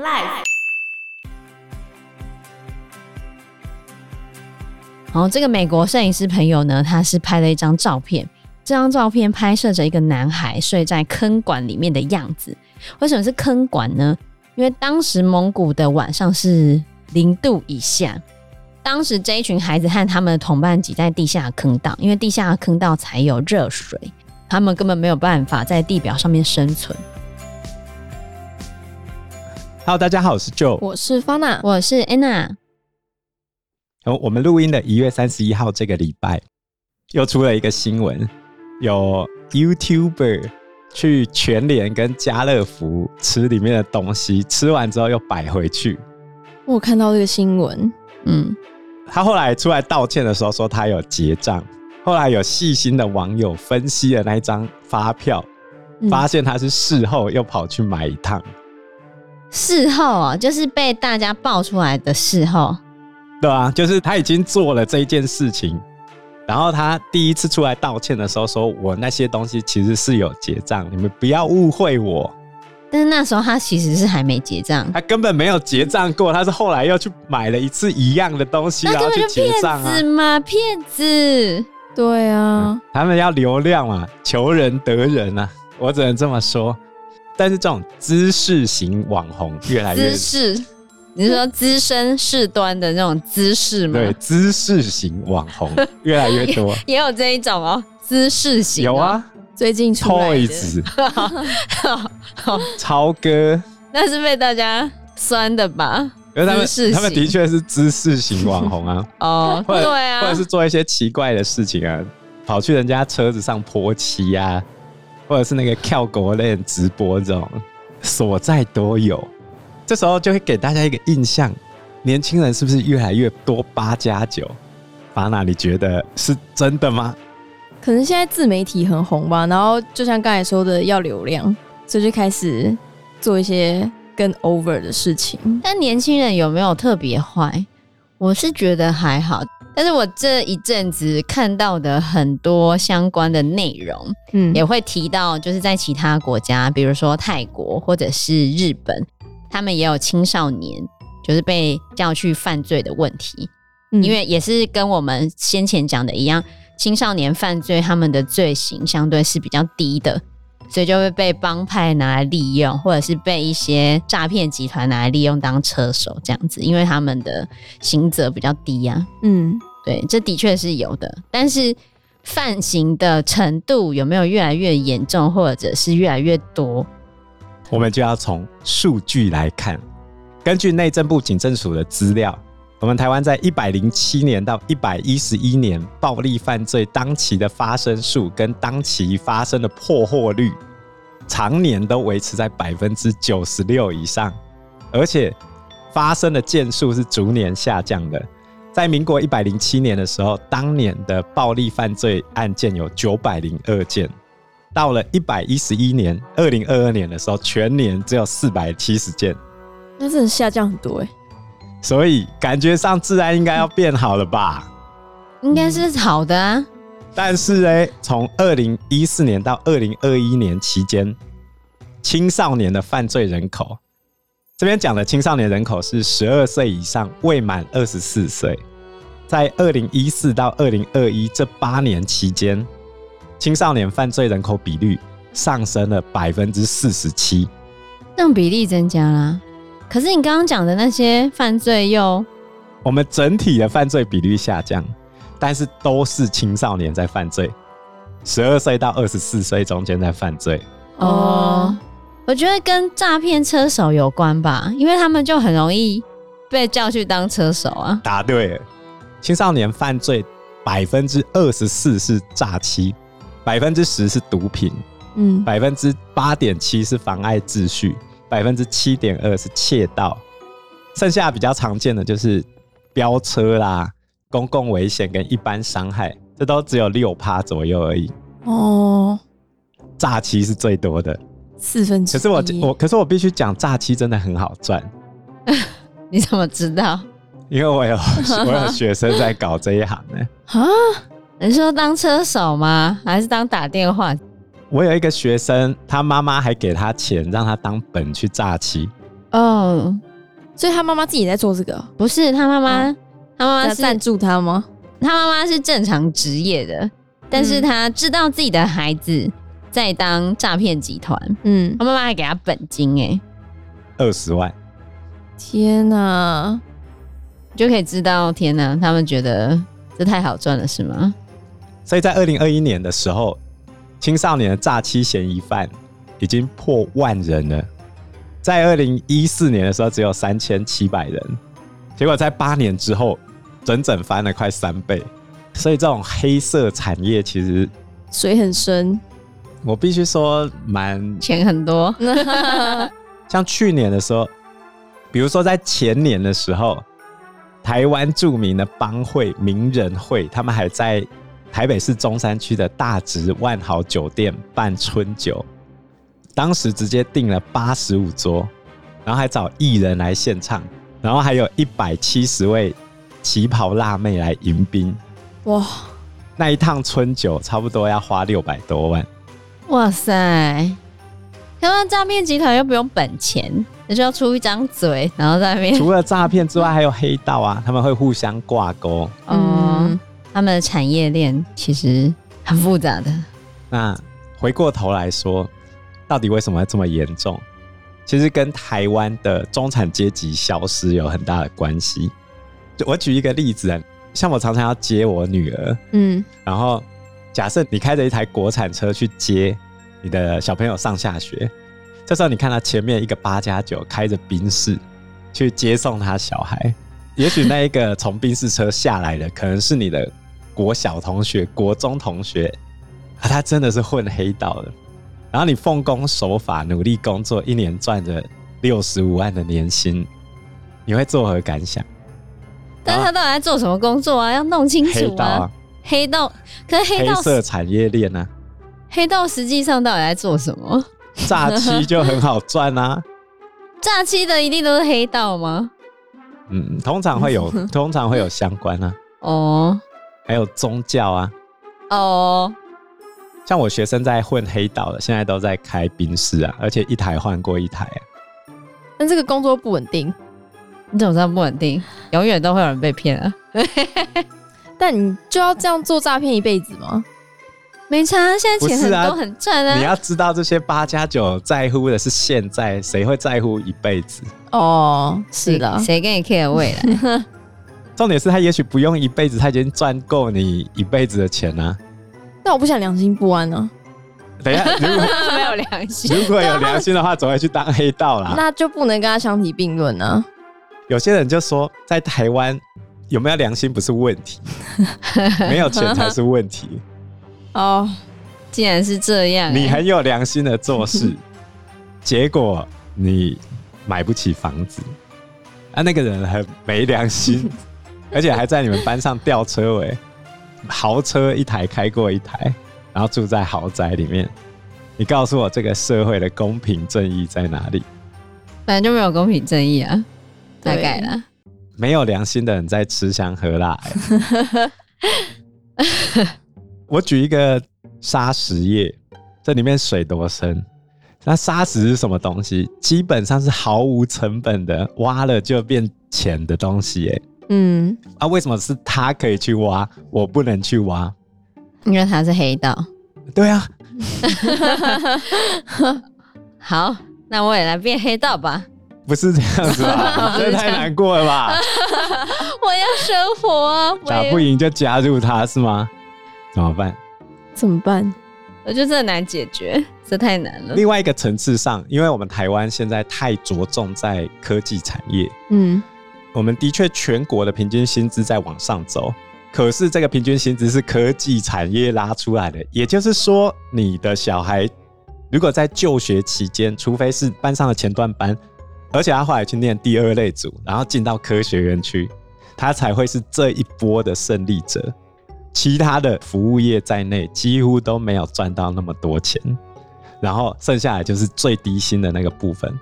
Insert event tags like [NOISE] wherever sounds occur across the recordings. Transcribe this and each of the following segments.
Life。然后这个美国摄影师朋友呢，他是拍了一张照片，这张照片拍摄着一个男孩睡在坑管里面的样子。为什么是坑管呢？因为当时蒙古的晚上是零度以下，当时这一群孩子和他们的同伴挤在地下坑道，因为地下坑道才有热水，他们根本没有办法在地表上面生存。Hello，大家好，我是 Joe，我是 Fana，我是 Anna。哦，我们录音的一月三十一号这个礼拜，又出了一个新闻，有 YouTuber 去全联跟家乐福吃里面的东西，吃完之后又摆回去。我看到这个新闻，嗯，他后来出来道歉的时候说他有结账，后来有细心的网友分析了那一张发票，发现他是事后又跑去买一趟。事后啊，就是被大家爆出来的事后。对啊，就是他已经做了这一件事情，然后他第一次出来道歉的时候，说我那些东西其实是有结账，你们不要误会我。但是那时候他其实是还没结账，他根本没有结账过，他是后来又去买了一次一样的东西，然后去结账啊。骗子吗？骗子，对啊、嗯，他们要流量嘛，求人得人啊，我只能这么说。但是这种知识型网红越来越，姿势，你是说资深事端的那种姿势吗？对，知识型网红 [LAUGHS] 越来越多，也，也有这一种哦，姿势型、哦、有啊，最近出来的。Toys，[LAUGHS] 超哥，那是被大家酸的吧？因为他们他们的确是知识型网红啊，哦，对啊，或者是做一些奇怪的事情啊，跑去人家车子上泼漆啊。或者是那个跳狗类直播这种，所在都有。这时候就会给大家一个印象：年轻人是不是越来越多八加九？法娜，你觉得是真的吗？可能现在自媒体很红吧，然后就像刚才说的，要流量，所以就开始做一些更 over 的事情。但年轻人有没有特别坏？我是觉得还好。但是我这一阵子看到的很多相关的内容，嗯，也会提到，就是在其他国家，比如说泰国或者是日本，他们也有青少年就是被叫去犯罪的问题，嗯，因为也是跟我们先前讲的一样，青少年犯罪他们的罪行相对是比较低的，所以就会被帮派拿来利用，或者是被一些诈骗集团拿来利用当车手这样子，因为他们的刑责比较低呀，啊。嗯，对，这的确是有的，但是犯行的程度有没有越来越严重，或者是越来越多？我们就要从数据来看。根据内政部警政署的资料，我们台湾在一百零七年到一百一十一年暴力犯罪当期的发生数跟当期发生的破获率，常年都维持在百分之九十六以上，而且发生的件数是逐年下降的。在民国一百零七年的时候，当年的暴力犯罪案件有九百零二件，到了一百一十一年，二零二二年的时候，全年只有四百七十件。那真的下降很多哎，所以感觉上治安应该要变好了吧？应该是好的啊。但是呢，从二零一四年到二零二一年期间，青少年的犯罪人口，这边讲的青少年人口是十二岁以上未满二十四岁，在二零一四到二零二一这八年期间，青少年犯罪人口比率上升了百分之四十七，让比例增加啦。可是你刚刚讲的那些犯罪又，我们整体的犯罪比率下降，但是都是青少年在犯罪，十二岁到二十四岁中间在犯罪。哦，我觉得跟诈骗车手有关吧，因为他们就很容易被叫去当车手啊。答对了，青少年犯罪百分之二十四是诈欺，百分之十是毒品，嗯，百分之八点七是妨碍秩序。百分之七点二是窃盗，剩下比较常见的就是飙车啦、公共危险跟一般伤害，这都只有六趴左右而已。哦，诈欺是最多的，四分之一。可是我我可是我必须讲，诈欺真的很好赚。[LAUGHS] 你怎么知道？因为我有 [LAUGHS] 我有学生在搞这一行呢。啊？你说当车手吗？还是当打电话？我有一个学生，他妈妈还给他钱，让他当本去诈欺。嗯，所以他妈妈自己在做这个？不是，他妈妈，他妈妈是赞助他吗？他妈妈是正常职业的，但是他知道自己的孩子在当诈骗集团，嗯，他妈妈还给他本金哎，二十万，天哪，就可以知道，天哪，他们觉得这太好赚了，是吗？所以在二零二一年的时候，青少年的诈欺嫌疑犯已经破万人了，在二零一四年的时候只有三千七百人，结果在八年之后。整整翻了快三倍，所以这种黑色产业其实水很深。我必须说，蛮钱很多。[LAUGHS] 像去年的时候，比如说在前年的时候，台湾著名的帮会名人会，他们还在台北市中山区的大直万豪酒店办春酒，当时直接订了八十五桌，然后还找艺人来献唱，然后还有一百七十位。旗袍辣妹来迎宾，哇！那一趟春酒差不多要花六百多万，哇塞！他们诈骗集团又不用本钱，只需要出一张嘴，然后在那边。除了诈骗之外，还有黑道啊，他们会互相挂钩。哦，他们的产业链其实很复杂的。那回过头来说，到底为什么会这么严重？其实跟台湾的中产阶级消失有很大的关系。我举一个例子啊，像我常常要接我女儿，嗯，然后假设你开着一台国产车去接你的小朋友上下学，这时候你看到前面一个八加九开着宾士去接送他小孩，也许那一个从宾士车下来的可能是你的国小同学、国中同学啊，他真的是混黑道的，然后你奉公守法、努力工作，一年赚着六十五万的年薪，你会作何感想？但是他到底在做什么工作啊？要弄清楚啊！黑道，啊黑道，可是黑道黑色产业链呢？黑道实际上到底在做什么？诈欺就很好赚啊！[LAUGHS] 诈欺的一定都是黑道吗？嗯，通常会有，[LAUGHS] 通常会有相关啊。哦，还有宗教啊。哦，像我学生在混黑道的，现在都在开宾室啊，而且一台换过一台啊。但这个工作不稳定。你怎么知道不稳定？永远都会有人被骗啊！[LAUGHS] 但你就要这样做诈骗一辈子吗？没差，现在钱很多很赚啊！你要知道，这些八加九在乎的是现在，谁会在乎一辈子？哦，是的，谁跟你 care 未来？[LAUGHS] 重点是他也许不用一辈子，他已经赚够你一辈子的钱啊！那我不想良心不安呢。等一下，[LAUGHS] 如果没有良心，如果有良心的话，总会去当黑道啦。那就不能跟他相提并论呢。有些人就说，在台湾有没有良心不是问题，[LAUGHS] 没有钱才是问题。哦，竟然是这样，欸，你很有良心的做事，[LAUGHS] 结果你买不起房子，啊，那个人很没良心，而且还在你们班上吊车尾，豪车一台开过一台，然后住在豪宅里面。你告诉我，这个社会的公平正义在哪里？反正就没有公平正义啊。大概啦，没有良心的人在吃香喝辣。[LAUGHS] 我举一个砂石业，这里面水多深？那砂石是什么东西？基本上是毫无成本的，挖了就变钱的东西。哎，嗯，啊，为什么是他可以去挖，我不能去挖？因为他是黑道。对啊。[LAUGHS] 好，那我也来变黑道吧。不是这样子吧？[LAUGHS] 这太难过了吧！[LAUGHS] 我要生活啊！打不赢就加入他是吗？怎么办？怎么办？我觉得这很难解决，这太难了。另外一个层次上，因为我们台湾现在太着重在科技产业，嗯，我们的确全国的平均薪资在往上走，可是这个平均薪资是科技产业拉出来的，也就是说，你的小孩如果在就学期间，除非是班上的前段班。而且他后来去念第二类组，然后进到科学园区，他才会是这一波的胜利者。其他的服务业在内，几乎都没有赚到那么多钱。然后剩下来就是最低薪的那个部分。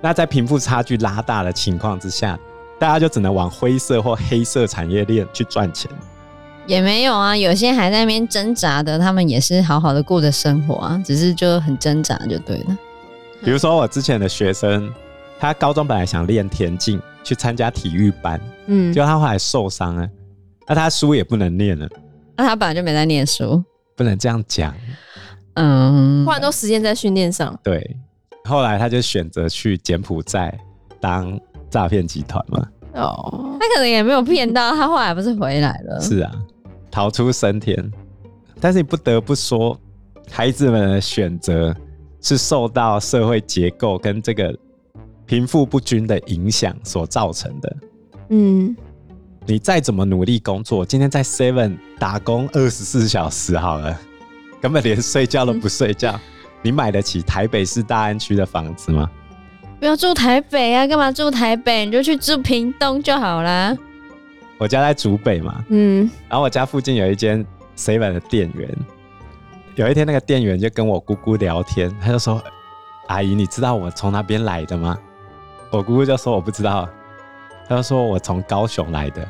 那在贫富差距拉大的情况之下，大家就只能往灰色或黑色产业链去赚钱。也没有啊，有些还在那边挣扎的，他们也是好好的过着生活啊，只是就很挣扎就对了。比如说我之前的学生。他高中本来想练田径，去参加体育班，嗯，结果他后来受伤了，那他书也不能念了。那他本来就没在念书，不能这样讲。嗯，花很多时间在训练上。对，后来他就选择去柬埔寨当诈骗集团嘛。哦，他可能也没有骗到，他后来不是回来了？是啊，逃出生天。但是你不得不说，孩子们的选择是受到社会结构跟这个。贫富不均的影响所造成的。嗯，你再怎么努力工作，今天在 Seven 打工二十四小时好了，根本连睡觉都不睡觉。嗯、[LAUGHS] 你买得起台北市大安区的房子吗？不要住台北啊！干嘛住台北？你就去住屏东就好啦。我家在竹北嘛，嗯，然后我家附近有一间 Seven 的店员。有一天，那个店员就跟我姑姑聊天，他就说：“阿姨，你知道我从哪边来的吗？”我姑姑就说我不知道，他就说我从高雄来的，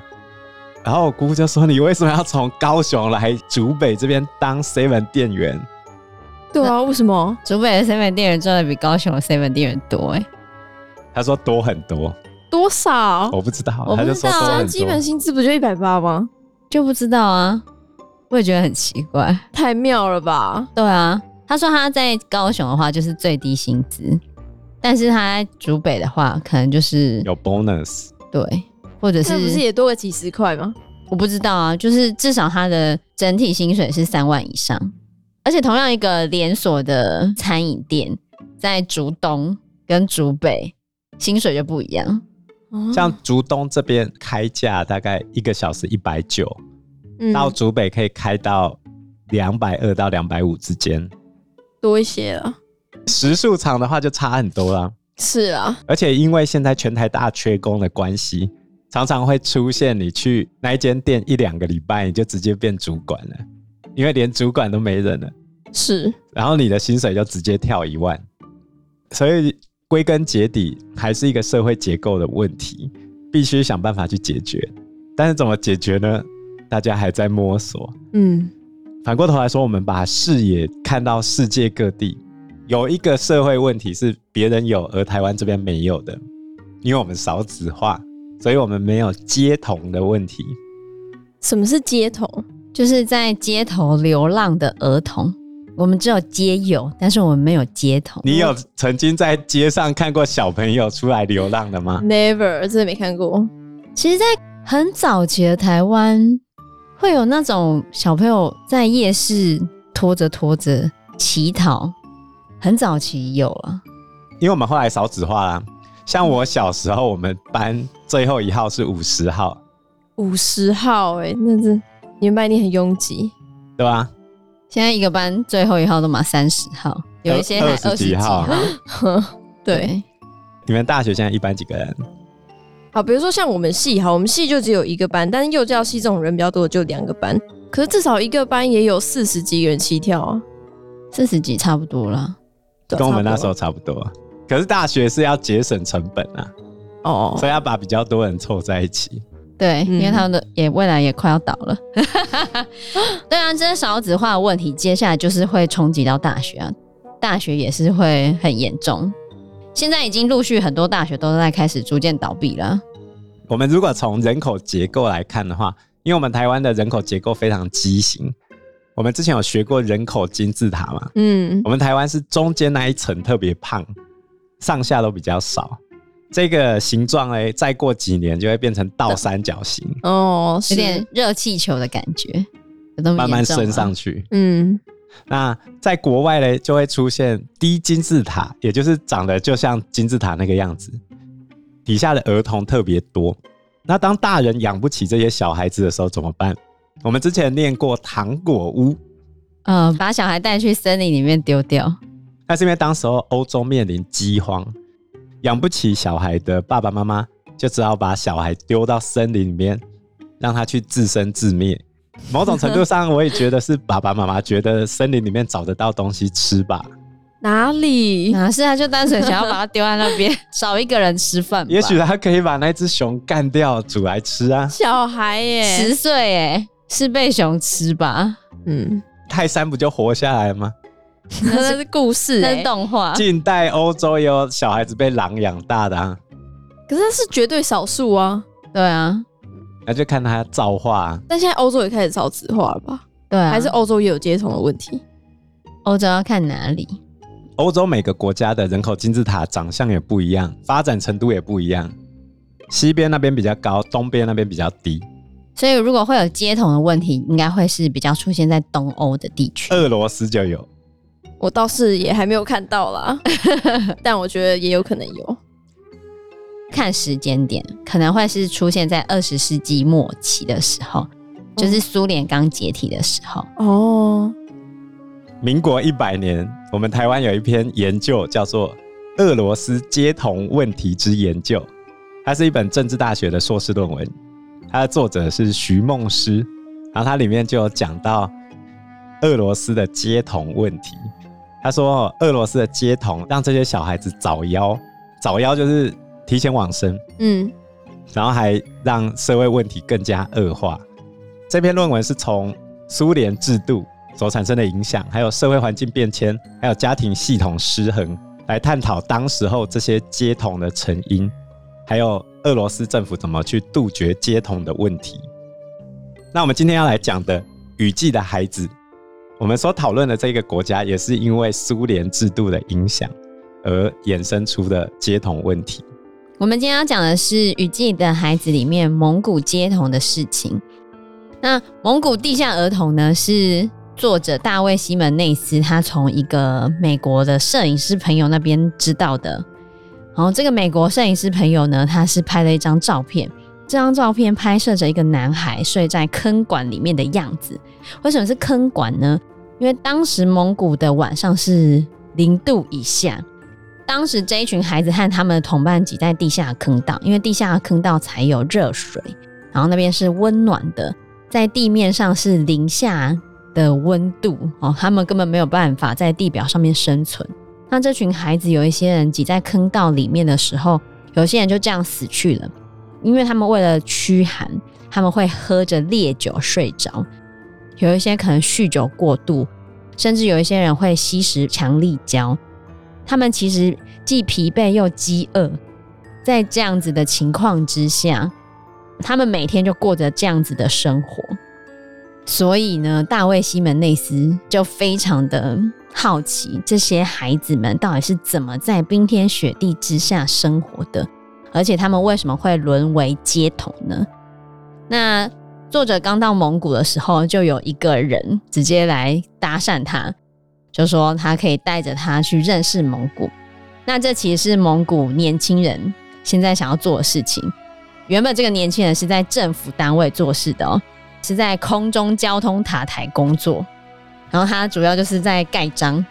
然后我姑姑就说，你为什么要从高雄来竹北这边当 seven 店员？对啊，为什么竹北的 seven 店员赚的比高雄的 seven 店员多？哎，他说多很多，多少？我不知道，我不知道，他就说多很多，基本薪资不就一百八吗？就不知道啊，我也觉得很奇怪，太妙了吧？对啊，他说他在高雄的话就是最低薪资。但是他在竹北的话，可能就是有 bonus，对，或者是不是也多个几十块吗？我不知道啊，就是至少他的整体薪水是三万以上，而且同样一个连锁的餐饮店，在竹东跟竹北薪水就不一样。像竹东这边开价大概一个小时一百九，到竹北可以开到两百二到两百五之间，多一些了。时数长的话就差很多啦。是啊，而且因为现在全台大缺工的关系，常常会出现你去那一间店一两个礼拜，你就直接变主管了，因为连主管都没人了。是，然后你的薪水就直接跳一万，所以归根结底还是一个社会结构的问题，必须想办法去解决。但是怎么解决呢？大家还在摸索。嗯，反过头来说，我们把视野看到世界各地。有一个社会问题是别人有而台湾这边没有的，因为我们少子化，所以我们没有街童的问题。什么是街童？就是在街头流浪的儿童。我们只有街友，但是我们没有街童。你有曾经在街上看过小朋友出来流浪的吗？Never，真的没看过。其实，在很早期的台湾，会有那种小朋友在夜市拖着拖着乞讨。很早期有啊，因为我们后来少子化啦。像我小时候，我们班最后一号是五十号，五十号哎、欸，那是你们班一定很拥挤，对吧？现在一个班最后一号都满三十号，有一些还二十几号。[LAUGHS] 对，你们大学现在一班几个人？好，比如说像我们系，好，我们系就只有一个班，但是幼教系这种人比较多，就两个班。可是至少一个班也有四十几个人起跳啊，四十几差不多了。跟我们那时候差不多，可是大学是要节省成本啊，哦，所以要把比较多人凑在一起。对，因为他们的也未来也快要倒了。[LAUGHS] 对啊，这些少子化的问题，接下来就是会冲击到大学啊，大学也是会很严重。现在已经陆续很多大学都在开始逐渐倒闭了。我们如果从人口结构来看的话，因为我们台湾的人口结构非常畸形。我们之前有学过人口金字塔嘛？嗯，我们台湾是中间那一层特别胖，上下都比较少。这个形状哎，再过几年就会变成倒三角形哦，有点热气球的感觉，慢慢升上去。嗯，那在国外呢，就会出现低金字塔，也就是长得就像金字塔那个样子，底下的儿童特别多。那当大人养不起这些小孩子的时候怎么办？我们之前念过糖果屋，嗯，把小孩带去森林里面丢掉。那是因为当时候欧洲面临饥荒，养不起小孩的爸爸妈妈就只好把小孩丢到森林里面，让他去自生自灭。某种程度上，我也觉得是爸爸妈妈觉得森林里面找得到东西吃吧。哪里？哪是啊？就单纯想要把它丢在那边，[LAUGHS] 少一个人吃饭。也许他可以把那只熊干掉，煮来吃啊。小孩耶，十岁耶。是被熊吃吧？嗯，泰山不就活下来了吗？[LAUGHS] 那是故事、欸，那是动画。近代欧洲也有小孩子被狼养大的啊，可是那是绝对少数啊。对啊，那就看他造化。但现在欧洲也开始少子化了吧？对啊，还是欧洲也有街童的问题？欧洲要看哪里？欧洲每个国家的人口金字塔长相也不一样，发展程度也不一样。西边那边比较高，东边那边比较低。所以如果会有接统的问题，应该会是比较出现在东欧的地区。俄罗斯就有，我倒是也还没有看到啦，[LAUGHS] 但我觉得也有可能有。看时间点，可能会是出现在二十世纪末期的时候，就是苏联刚解体的时候。哦。民国一百年，我们台湾有一篇研究叫做《俄罗斯街童问题之研究》，它是一本政治大学的硕士论文，它的作者是徐梦诗，然后它里面就有讲到俄罗斯的街童问题。他说，俄罗斯的街童让这些小孩子早夭，早夭就是提前往生，嗯，然后还让社会问题更加恶化。这篇论文是从苏联制度。所产生的影响，还有社会环境变迁，还有家庭系统失衡，来探讨当时候这些街童的成因，还有俄罗斯政府怎么去杜绝街童的问题。那我们今天要来讲的《雨季的孩子》，我们所讨论的这个国家，也是因为苏联制度的影响而衍生出的街童问题。我们今天要讲的是《雨季的孩子》里面蒙古街童的事情。那蒙古地下儿童呢是？作者大卫·西门内斯，他从一个美国的摄影师朋友那边知道的。然后，这个美国摄影师朋友呢，他是拍了一张照片，这张照片拍摄着一个男孩睡在坑管里面的样子。为什么是坑管呢？因为当时蒙古的晚上是零度以下，当时这一群孩子和他们的同伴挤在地下坑道，因为地下坑道才有热水，然后那边是温暖的，在地面上是零下。的温度哦，他们根本没有办法在地表上面生存。那这群孩子，有一些人挤在坑道里面的时候，有些人就这样死去了，因为他们为了驱寒，他们会喝着烈酒睡着。有一些可能酗酒过度，甚至有一些人会吸食强力胶。他们其实既疲惫又饥饿，在这样子的情况之下，他们每天就过着这样子的生活。所以呢，大卫·西门内斯就非常的好奇，这些孩子们到底是怎么在冰天雪地之下生活的，而且他们为什么会沦为街童呢？那作者刚到蒙古的时候，就有一个人直接来搭讪他，就说他可以带着他去认识蒙古。那这其实是蒙古年轻人现在想要做的事情。原本这个年轻人是在政府单位做事的哦。是在空中交通塔台工作，然后他主要就是在盖章，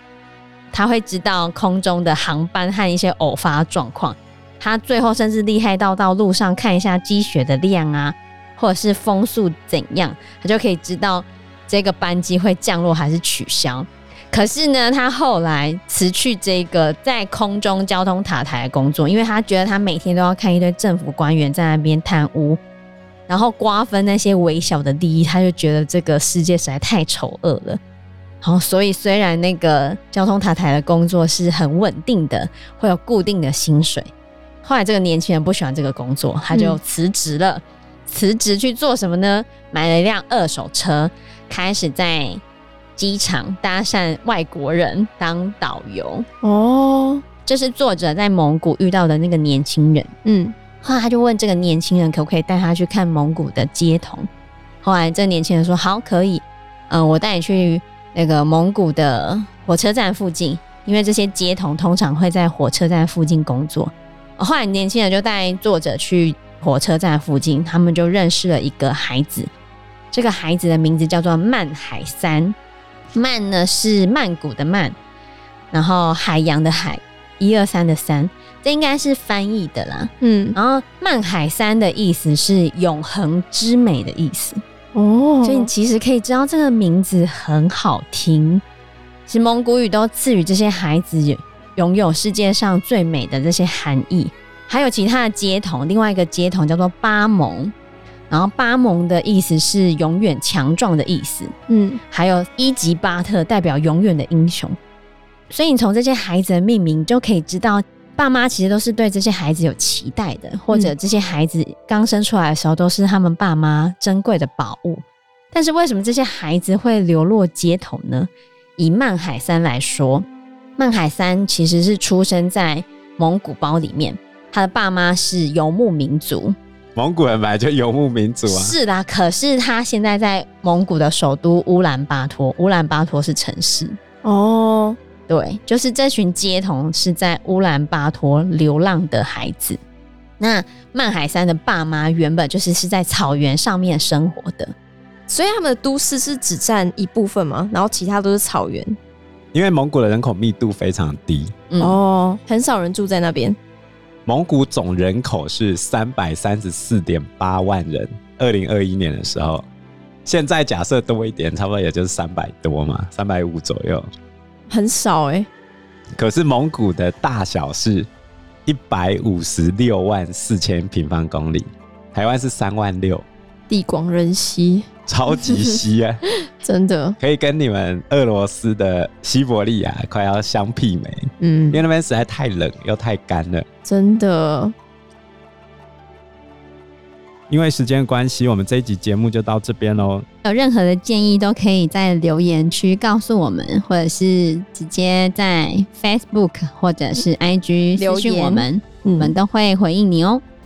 他会知道空中的航班和一些偶发状况。他最后甚至厉害到到路上看一下积雪的量啊，或者是风速怎样，他就可以知道这个班机会降落还是取消。可是呢，他后来辞去这个在空中交通塔台的工作，因为他觉得他每天都要看一堆政府官员在那边贪污。然后瓜分那些微小的利益，他就觉得这个世界实在太丑恶了。然后，所以虽然那个交通塔台的工作是很稳定的，会有固定的薪水，后来这个年轻人不喜欢这个工作，他就辞职了。辞职去做什么呢？买了一辆二手车，开始在机场搭讪外国人当导游。哦，这是作者在蒙古遇到的那个年轻人。嗯。后来他就问这个年轻人可不可以带他去看蒙古的街童。后来这个年轻人说好，可以。嗯，我带你去那个蒙古的火车站附近，因为这些街童通常会在火车站附近工作。后来年轻人就带作者去火车站附近，他们就认识了一个孩子。这个孩子的名字叫做曼海三，曼呢是曼谷的曼，然后海洋的海，一二三的三。这应该是翻译的啦，嗯，然后曼海三的意思是永恒之美的意思哦，所以你其实可以知道这个名字很好听。其实蒙古语都赐予这些孩子拥有世界上最美的这些含义，还有其他的街童，另外一个街童叫做巴蒙，然后巴蒙的意思是永远强壮的意思，嗯，还有伊吉巴特代表永远的英雄。所以你从这些孩子的命名就可以知道，爸妈其实都是对这些孩子有期待的，或者这些孩子刚生出来的时候都是他们爸妈珍贵的宝物。但是为什么这些孩子会流落街头呢？以曼海山来说，曼海山其实是出生在蒙古包里面，他的爸妈是游牧民族。蒙古人本来就游牧民族啊，是啦。可是他现在在蒙古的首都乌兰巴托，乌兰巴托是城市哦。对，就是这群街童是在乌兰巴托流浪的孩子。那曼海山的爸妈原本就是是在草原上面生活的，所以他们的都市是只占一部分吗？然后其他都是草原？因为蒙古的人口密度非常低，嗯、哦，很少人住在那边。蒙古总人口是三百三十四点八万人，二零二一年的时候，现在假设多一点，差不多也就是三百多嘛，三百五左右。很少哎、欸，可是蒙古的大小是一百五十六万四千平方公里，台湾是三万六，地广人稀，超级稀啊，[LAUGHS] 真的。可以跟你们俄罗斯的西伯利亚 [LAUGHS] 快要相媲美，嗯，因为那边实在太冷又太干了，真的。因为时间关系，我们这一集节目就到这边喽。有任何的建议都可以在留言区告诉我们，或者是直接在 Facebook 或者是 IG 留言。我们，我们都会回应你哦。